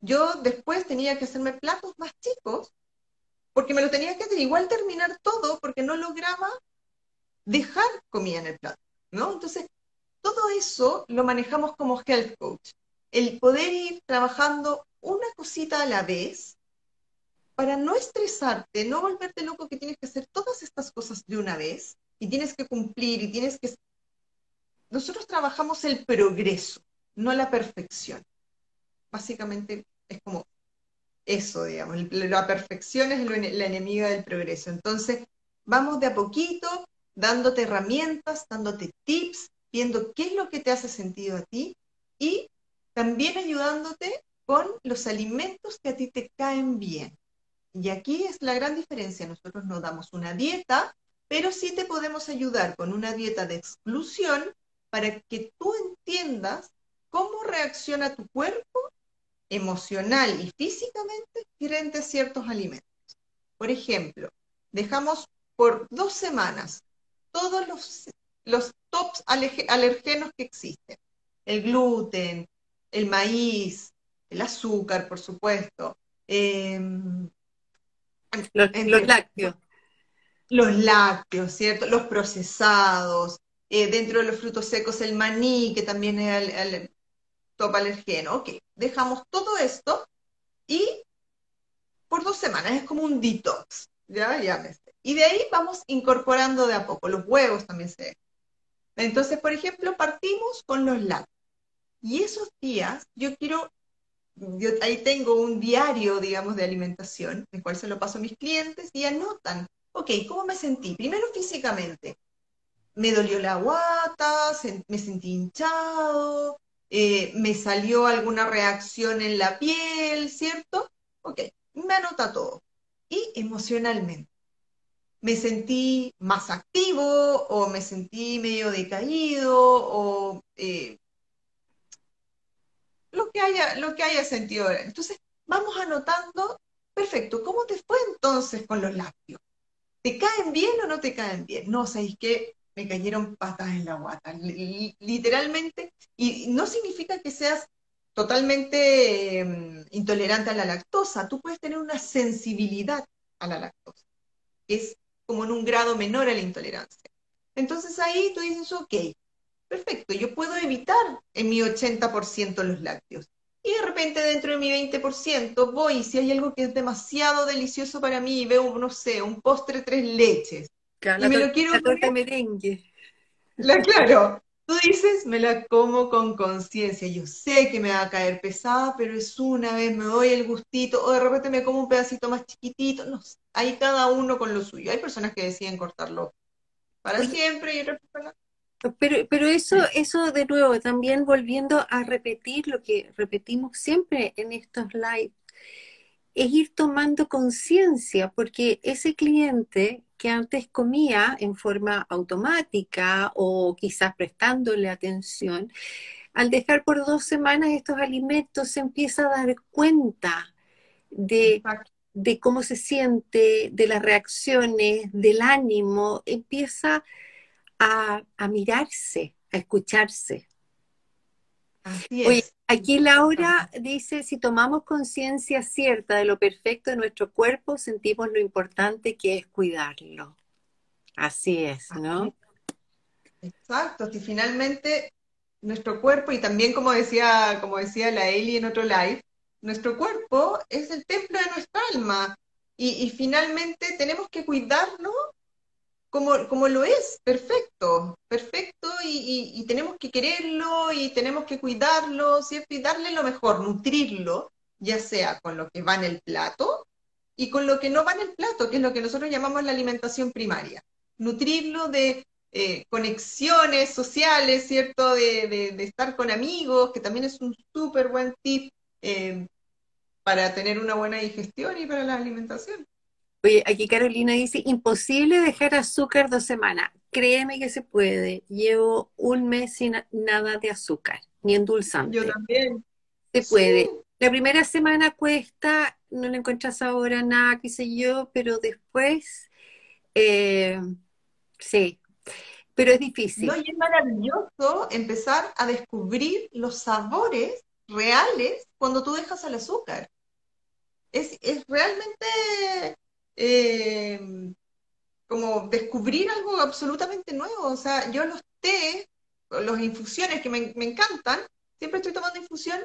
S2: Yo después tenía que hacerme platos más chicos porque me lo tenía que hacer igual terminar todo porque no lograba dejar comida en el plato, ¿no? Entonces, todo eso lo manejamos como health coach. El poder ir trabajando una cosita a la vez para no estresarte, no volverte loco que tienes que hacer todas estas cosas de una vez y tienes que cumplir y tienes que... Nosotros trabajamos el progreso, no la perfección. Básicamente es como eso, digamos, la perfección es la enemiga del progreso. Entonces, vamos de a poquito, dándote herramientas, dándote tips, viendo qué es lo que te hace sentido a ti y también ayudándote con los alimentos que a ti te caen bien. Y aquí es la gran diferencia. Nosotros no damos una dieta, pero sí te podemos ayudar con una dieta de exclusión para que tú entiendas cómo reacciona tu cuerpo emocional y físicamente frente a ciertos alimentos. Por ejemplo, dejamos por dos semanas todos los los tops alergenos que existen. El gluten, el maíz, el azúcar, por supuesto.
S1: Em, los, lácteos.
S2: Los lácteos, ¿cierto? Los procesados. Eh, dentro de los frutos secos, el maní, que también es el, top alergeno. Ok, dejamos todo esto y por dos semanas es como un detox. Ya, ya Y de ahí vamos incorporando de a poco. Los huevos también se entonces, por ejemplo, partimos con los lácteos. Y esos días yo quiero, yo ahí tengo un diario, digamos, de alimentación, el cual se lo paso a mis clientes y anotan, ok, ¿cómo me sentí? Primero físicamente, me dolió la guata, me sentí hinchado, eh, me salió alguna reacción en la piel, ¿cierto? Ok, me anota todo. y emocionalmente. Me sentí más activo o me sentí medio decaído o eh, lo, que haya, lo que sentido. Entonces, vamos anotando, perfecto, ¿cómo te fue entonces con los lácteos? ¿Te caen bien o no te caen bien? No, ¿sabéis qué? Me cayeron patas en la guata, literalmente, y no significa que seas totalmente em, intolerante a la lactosa, tú puedes tener una sensibilidad a la lactosa, es como en un grado menor a la intolerancia. Entonces ahí tú dices, ok, perfecto, yo puedo evitar en mi 80% los lácteos. Y de repente dentro de mi 20% voy, y si hay algo que es demasiado delicioso para mí, y veo, no sé, un postre tres leches,
S1: y me lo quiero la merengue.
S2: La, claro, tú dices, me la como con conciencia, yo sé que me va a caer pesada, pero es una vez, me doy el gustito, o de repente me como un pedacito más chiquitito, no sé, hay cada uno con lo suyo. Hay personas que deciden cortarlo para siempre y otras personas
S1: pero, pero eso, eso de nuevo, también volviendo a repetir lo que repetimos siempre en estos lives, es ir tomando conciencia, porque ese cliente que antes comía en forma automática o quizás prestándole atención, al dejar por dos semanas estos alimentos se empieza a dar cuenta de, de cómo se siente, de las reacciones, del ánimo, empieza a, mirarse, a escucharse. Oye, aquí Laura dice, si tomamos conciencia cierta de lo perfecto de nuestro cuerpo, sentimos lo importante que es cuidarlo. Así es, ¿no?
S2: Exacto, si finalmente nuestro cuerpo, y también como decía, como decía la Eli en otro live, nuestro cuerpo es el templo de nuestra alma. Y, y finalmente tenemos que cuidarlo como, lo es, perfecto, perfecto, y, tenemos que quererlo y tenemos que cuidarlo, ¿cierto? Y darle lo mejor, nutrirlo, ya sea con lo que va en el plato y con lo que no va en el plato, que es lo que nosotros llamamos la alimentación primaria. Nutrirlo de eh, conexiones sociales, ¿cierto? De, estar con amigos, que también es un súper buen tip eh, para tener una buena digestión y para la alimentación.
S1: Oye, aquí Carolina dice, imposible dejar azúcar dos semanas. Créeme que se puede. Llevo un mes sin nada de azúcar, ni endulzante.
S2: Yo también.
S1: Se puede. La primera semana cuesta, no le encuentras ahora nada, qué sé yo, pero después, eh, sí, pero es difícil.
S2: No, y es maravilloso empezar a descubrir los sabores reales cuando tú dejas el azúcar. Es, es realmente eh, como descubrir algo absolutamente nuevo. O sea, yo los té, los infusiones que me, encantan, siempre estoy tomando infusión,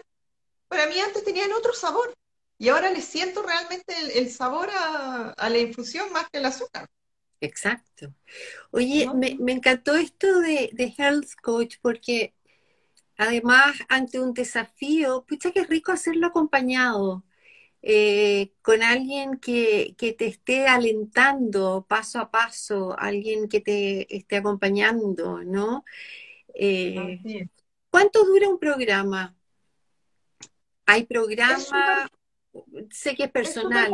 S2: para mí antes tenían otro sabor. Y ahora le siento realmente el, sabor a, la infusión más que el azúcar.
S1: Exacto. Oye, me, encantó esto de, de Health Coach porque además ante un desafío, pucha que es rico hacerlo acompañado. Eh, con alguien que, te esté alentando paso a paso, alguien que te esté acompañando, ¿no? Eh, ¿Cuánto dura un programa? ¿Hay programa? sé que es personal.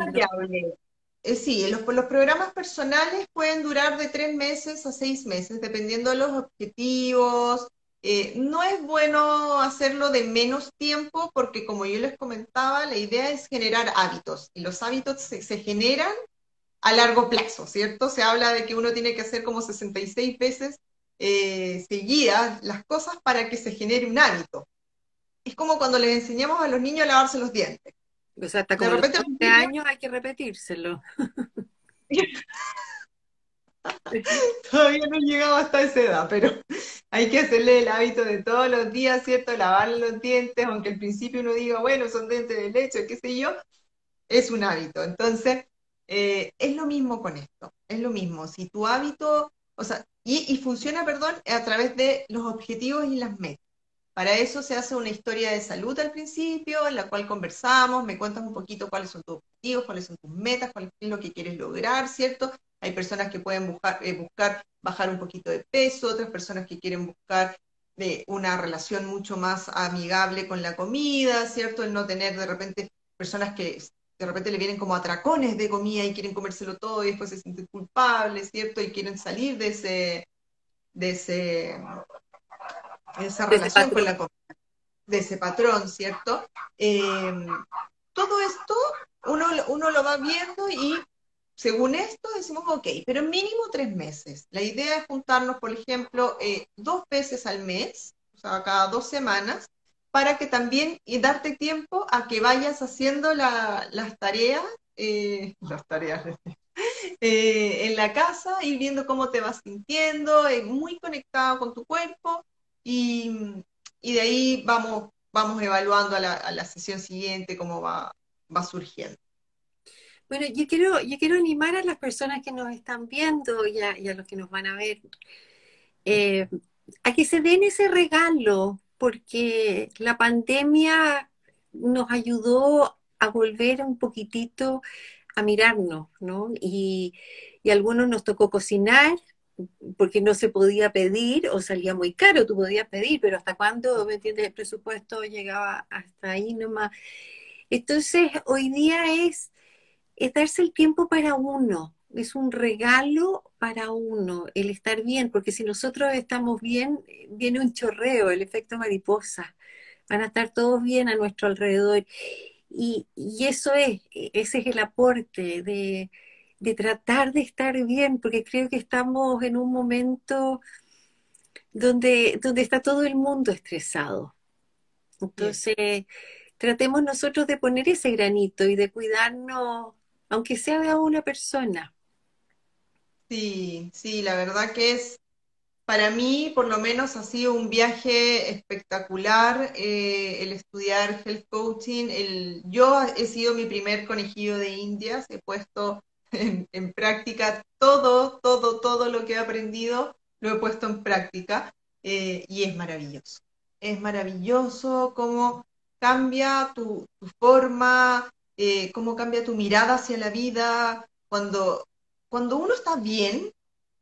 S2: Eh, sí, los, los programas personales pueden durar de tres meses a seis meses, dependiendo de los objetivos, eh, no es bueno hacerlo de menos tiempo porque, como yo les comentaba, la idea es generar hábitos y los hábitos se, generan a largo plazo, ¿cierto? Se habla de que uno tiene que hacer como 66 veces eh, seguidas las cosas para que se genere un hábito. Es como cuando les enseñamos a los niños a lavarse los dientes.
S1: O sea, hasta como de repente, los años hay que repetírselo.
S2: Todavía no llegaba hasta esa edad, pero hay que hacerle el hábito de todos los días, ¿cierto? Lavar los dientes, aunque al principio uno diga, bueno, son dientes de leche, qué sé yo, es un hábito. Entonces, eh, es lo mismo con esto, es lo mismo. Si tu hábito, o sea, y, y funciona, perdón, a través de los objetivos y las metas. Para eso se hace una historia de salud al principio, en la cual conversamos, me cuentas un poquito cuáles son tus objetivos, cuáles son tus metas, cuál es lo que quieres lograr, ¿cierto? Hay personas que pueden buscar, eh, buscar bajar un poquito de peso, otras personas que quieren buscar eh, una relación mucho más amigable con la comida, ¿cierto? El no tener de repente personas que de repente le vienen como atracones de comida y quieren comérselo todo y después se sienten culpables, ¿cierto? Y quieren salir de ese, de ese, esa relación con la comida, de ese patrón, ¿cierto? Em, todo esto uno, uno lo va viendo y según esto decimos, ok, pero mínimo tres meses. La idea es juntarnos, por ejemplo, eh, dos veces al mes, o sea, cada dos semanas, para que también y darte tiempo a que vayas haciendo las tareas, eh, las tareas eh, en la casa, ir viendo cómo te vas sintiendo, muy conectado con tu cuerpo y, de ahí vamos, vamos evaluando a la, sesión siguiente cómo va, va surgiendo.
S1: Bueno, yo quiero, yo quiero animar a las personas que nos están viendo y a, los que nos van a ver eh, a que se den ese regalo, porque la pandemia nos ayudó a volver un poquitito a mirarnos, ¿no? Y, y a algunos nos tocó cocinar, porque no se podía pedir o salía muy caro, tú podías pedir, pero hasta cuándo, ¿me entiendes? El presupuesto llegaba hasta ahí nomás. Entonces, hoy día es, es darse el tiempo para uno, es un regalo para uno el estar bien, porque si nosotros estamos bien, viene un chorreo, el efecto mariposa. Van a estar todos bien a nuestro alrededor. Y, y eso es, ese es el aporte de, de tratar de estar bien, porque creo que estamos en un momento donde, donde está todo el mundo estresado. Entonces, tratemos nosotros de poner ese granito y de cuidarnos, aunque sea de una persona.
S2: Sí, sí, la verdad que es, para mí por lo menos ha sido un viaje espectacular eh, el estudiar health coaching. El, yo he sido mi primer conejillo de indias, he puesto en, práctica todo, todo, todo lo que he aprendido, lo he puesto en práctica eh, y es maravilloso. Es maravilloso cómo cambia tu, forma, eh, cómo cambia tu mirada hacia la vida. Cuando, cuando uno está bien,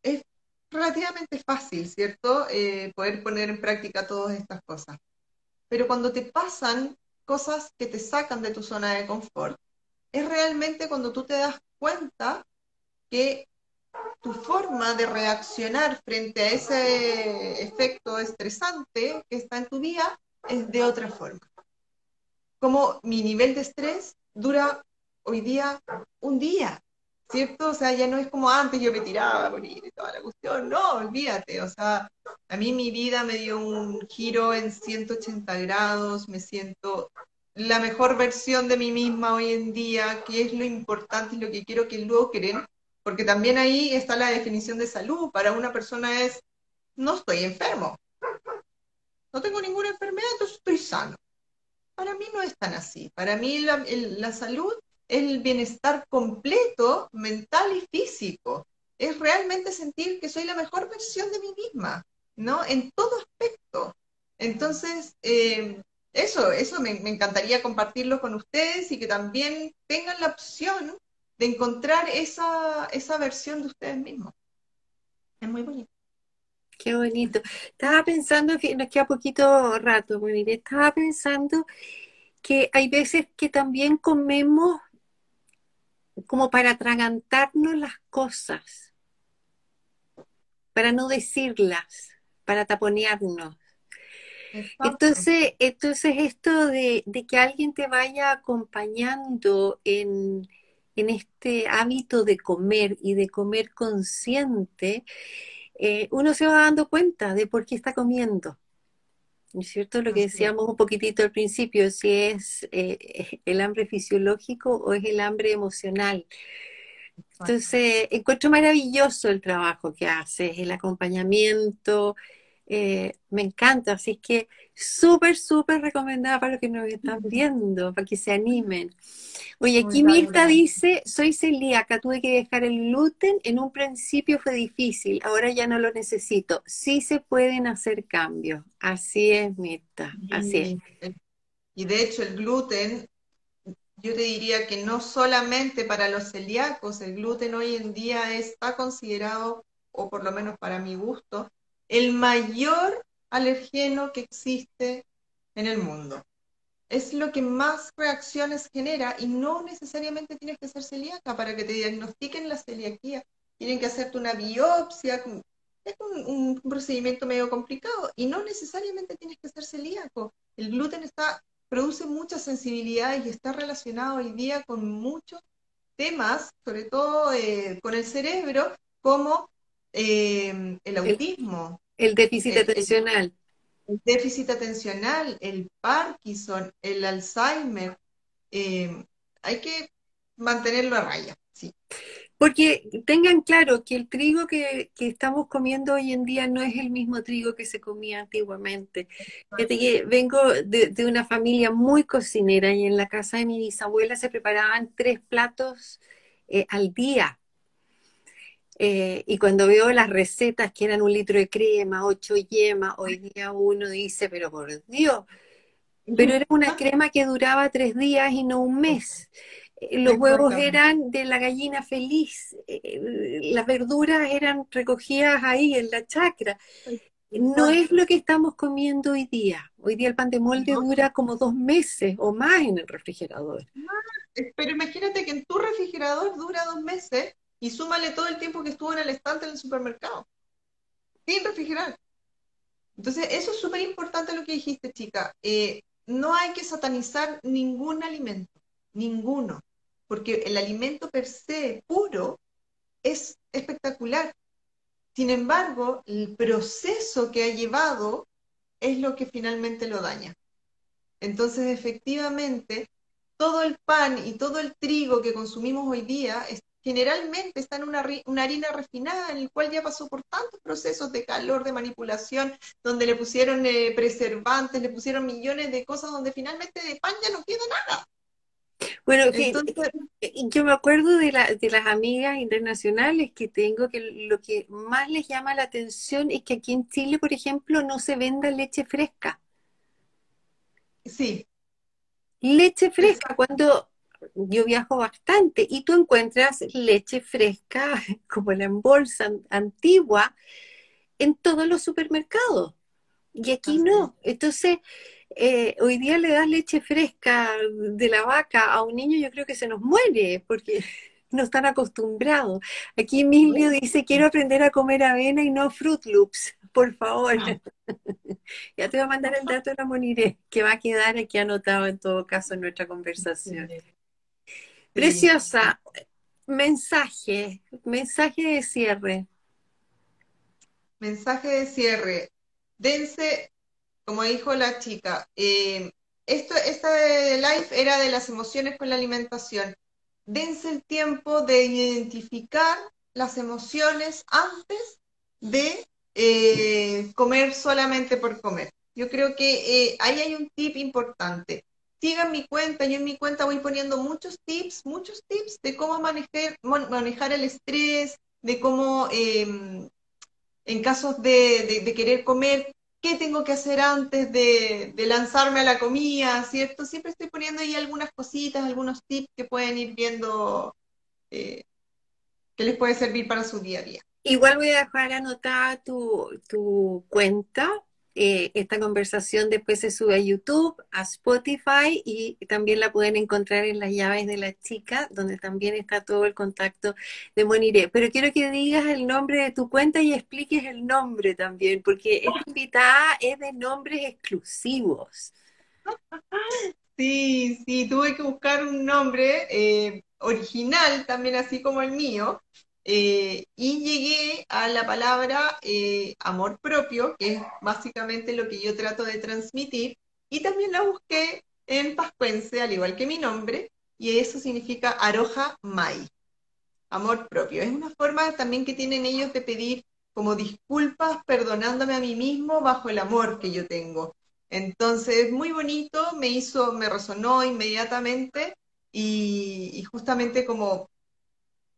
S2: es relativamente fácil, ¿cierto? Eh, poder poner en práctica todas estas cosas. Pero cuando te pasan cosas que te sacan de tu zona de confort, es realmente cuando tú te das cuenta que tu forma de reaccionar frente a ese efecto estresante que está en tu vida es de otra forma. Como mi nivel de estrés dura hoy día un día, ¿cierto? O sea, ya no es como antes yo me tiraba a morir y toda la cuestión, no, olvídate, o sea, a mí mi vida me dio un giro en 180 grados, me siento la mejor versión de mí misma hoy en día, qué es lo importante y lo que quiero que logren, porque también ahí está la definición de salud. Para una persona es, no estoy enfermo, no tengo ninguna enfermedad, entonces estoy sano. Para mí no es tan así. Para mí la, salud es el bienestar completo, mental y físico. Es realmente sentir que soy la mejor versión de mí misma, ¿no? En todo aspecto. Entonces, eh, eso, eso me, encantaría compartirlo con ustedes y que también tengan la opción de encontrar esa, esa versión de ustedes mismos. Es muy bonito.
S1: Qué bonito. Estaba pensando que nos queda poquito rato, estaba pensando que hay veces que también comemos como para atragantarnos las cosas, para no decirlas, para taponearnos. Entonces, entonces esto de, que alguien te vaya acompañando en, este hábito de comer y de comer consciente, eh, uno se va dando cuenta de por qué está comiendo. ¿No es cierto? Lo que decíamos un poquitito al principio, si es eh, el hambre fisiológico o es el hambre emocional. Entonces, encuentro maravilloso el trabajo que haces, el acompañamiento, eh, me encanta, así que súper, súper recomendada para los que nos están viendo, para que se animen. Oye, aquí Mirta dice, soy celíaca, tuve que dejar el gluten, en un principio fue difícil, ahora ya no lo necesito. Sí se pueden hacer cambios, así es Mirta, así es.
S2: Y de hecho el gluten, yo te diría que no solamente para los celíacos, el gluten hoy en día está considerado, o por lo menos para mi gusto, el mayor alergeno que existe en el mundo. es lo que más reacciones genera y no necesariamente tienes que ser celíaca para que te diagnostiquen la celiaquía. Tienen que hacerte una biopsia, es un, procedimiento medio complicado y no necesariamente tienes que ser celíaco. El gluten está, produce mucha sensibilidad y está relacionado hoy día con muchos temas, sobre todo eh, con el cerebro, como eh, el autismo.
S1: El, déficit atencional
S2: el déficit atencional, el Parkinson, el Alzheimer, eh, hay que mantenerlo a raya, sí.
S1: Porque tengan claro que el trigo que, estamos comiendo hoy en día no es el mismo trigo que se comía antiguamente. vengo de, una familia muy cocinera y en la casa de mi bisabuela se preparaban tres platos eh, al día eh, y cuando veo las recetas que eran un litro de crema, ocho yemas, hoy día uno dice, pero por Dios, pero era una crema que duraba tres días y no un mes. Eh, los huevos eran de la gallina feliz, eh, las verduras eran recogidas ahí en la chacra. No es lo que estamos comiendo hoy día. Hoy día el pan de molde dura como dos meses o más en el refrigerador.
S2: Pero imagínate que en tu refrigerador dura dos meses y súmale todo el tiempo que estuvo en el estante en el supermercado, sin refrigerar. Entonces, eso es súper importante lo que dijiste, chica. Eh, no hay que satanizar ningún alimento, ninguno, porque el alimento per se puro es espectacular. Sin embargo, el proceso que ha llevado es lo que finalmente lo daña. Entonces, efectivamente, todo el pan y todo el trigo que consumimos hoy día generalmente está en una, harina refinada en el cual ya pasó por tantos procesos de calor, de manipulación, donde le pusieron eh, preservantes, le pusieron millones de cosas, donde finalmente de pan ya no queda nada.
S1: Bueno, eh, yo me acuerdo de, de las amigas internacionales que tengo, que lo que más les llama la atención es que aquí en Chile, por ejemplo, no se venda leche fresca.
S2: Sí.
S1: Leche fresca, cuando yo viajo bastante y tú encuentras leche fresca como la en bolsa antigua en todos los supermercados. Y aquí no. Entonces, eh, hoy día le das leche fresca de la vaca a un niño, yo creo que se nos muere porque no están acostumbrados. Aquí Emilio dice, quiero aprender a comer avena y no Fruit Loops, por favor. Ah. ya te voy a mandar el dato de la Moniré, que va a quedar aquí anotado en todo caso en nuestra conversación. Preciosa. Mensaje, mensaje de cierre.
S2: Mensaje de cierre. Dense, como dijo la chica, eh, esto, esta de live era de las emociones con la alimentación. Dense el tiempo de identificar las emociones antes de eh, comer solamente por comer. Yo creo que eh, ahí hay un tip importante sigan mi cuenta, yo en mi cuenta voy poniendo muchos tips, muchos tips de cómo manejar, manejar el estrés, de cómo em, en casos de, querer comer, qué tengo que hacer antes de, lanzarme a la comida, ¿cierto? Siempre estoy poniendo ahí algunas cositas, algunos tips que pueden ir viendo eh, que les puede servir para su día a día.
S1: Igual voy a dejar anotada tu, tu cuenta eh, esta conversación después se sube a YouTube, a Spotify y también la pueden encontrar en las llaves de la chica, donde también está todo el contacto de Moniré. Pero quiero que digas el nombre de tu cuenta y expliques el nombre también, porque esta invitada es de nombres exclusivos.
S2: Sí, sí, tuve que buscar un nombre eh, original, también así como el mío, eh, y llegué a la palabra eh, amor propio, que es básicamente lo que yo trato de transmitir, y también la busqué en pascuense, al igual que mi nombre, y eso significa aroja mai, amor propio. Es una forma también que tienen ellos de pedir como disculpas, perdonándome a mí mismo bajo el amor que yo tengo. Entonces, muy bonito, me hizo, me resonó inmediatamente y, y justamente como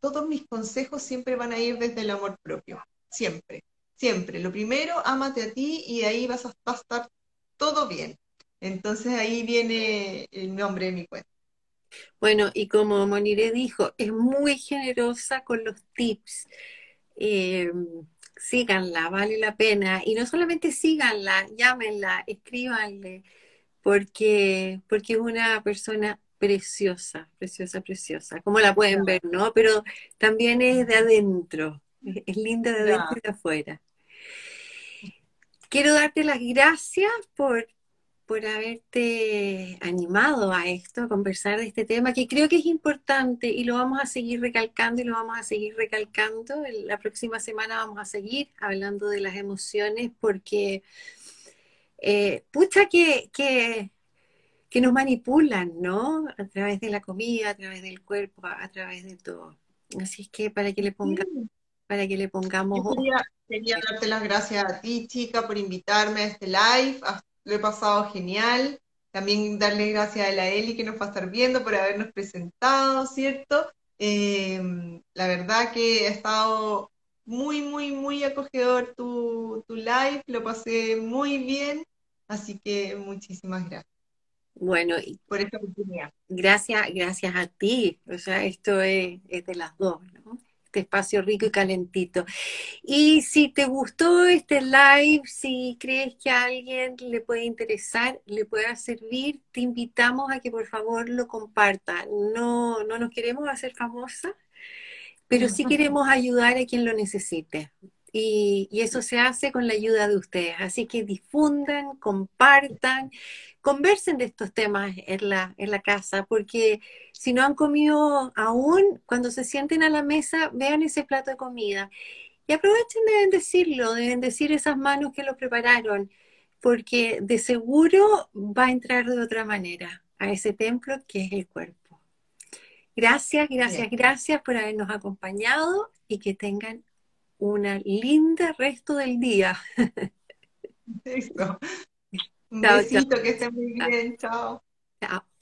S2: todos mis consejos siempre van a ir desde el amor propio, siempre, siempre. Lo primero, ámate a ti y ahí vas a, estar todo bien. Entonces ahí viene el nombre de mi cuenta.
S1: Bueno, y como Monire dijo, es muy generosa con los tips. Eh, síganla, vale la pena. Y no solamente síganla, llámenla, escríbanle, porque, porque es una persona preciosa, preciosa, preciosa, como la pueden ver, ¿no? Pero también es de adentro, es linda de adentro y de afuera. Quiero darte las gracias por, por haberte animado a esto, a conversar de este tema, que creo que es importante y lo vamos a seguir recalcando y lo vamos a seguir recalcando. La próxima semana vamos a seguir hablando de las emociones porque, eh, pucha, que, que, que, nos manipulan, ¿no? A través de la comida, a través del cuerpo, a, través de todo. Así es que para que le pongamos... Para que le pongamos...
S2: quería darte las gracias a ti, chica, por invitarme a este live lo he pasado genial. También darle gracias a la Eli que nos va a estar viendo por habernos presentado, ¿cierto? Em, la verdad que ha estado muy, muy, muy acogedor tu, tu live, lo pasé muy bien, así que muchísimas gracias.
S1: Bueno, y por esta oportunidad. Gracias, gracias a ti. O sea, esto es, es de las dos, ¿no? este espacio rico y calentito. Y si te gustó este live, si crees que a alguien le puede interesar, le pueda servir, te invitamos a que por favor lo comparta. No, no nos queremos hacer famosas, pero sí queremos ayudar a quien lo necesite. Y, y, eso se hace con la ayuda de ustedes. Así que difundan, compartan, conversen de estos temas en la, en la casa, porque si no han comido aún, cuando se sienten a la mesa, vean ese plato de comida. Y aprovechen de bendecirlo, de bendecir esas manos que lo prepararon, porque de seguro va a entrar de otra manera a ese templo que es el cuerpo. Gracias, gracias, gracias por habernos acompañado y que tengan una linda resto del día.
S2: Un besito, que estén muy bien. Chao. Chao.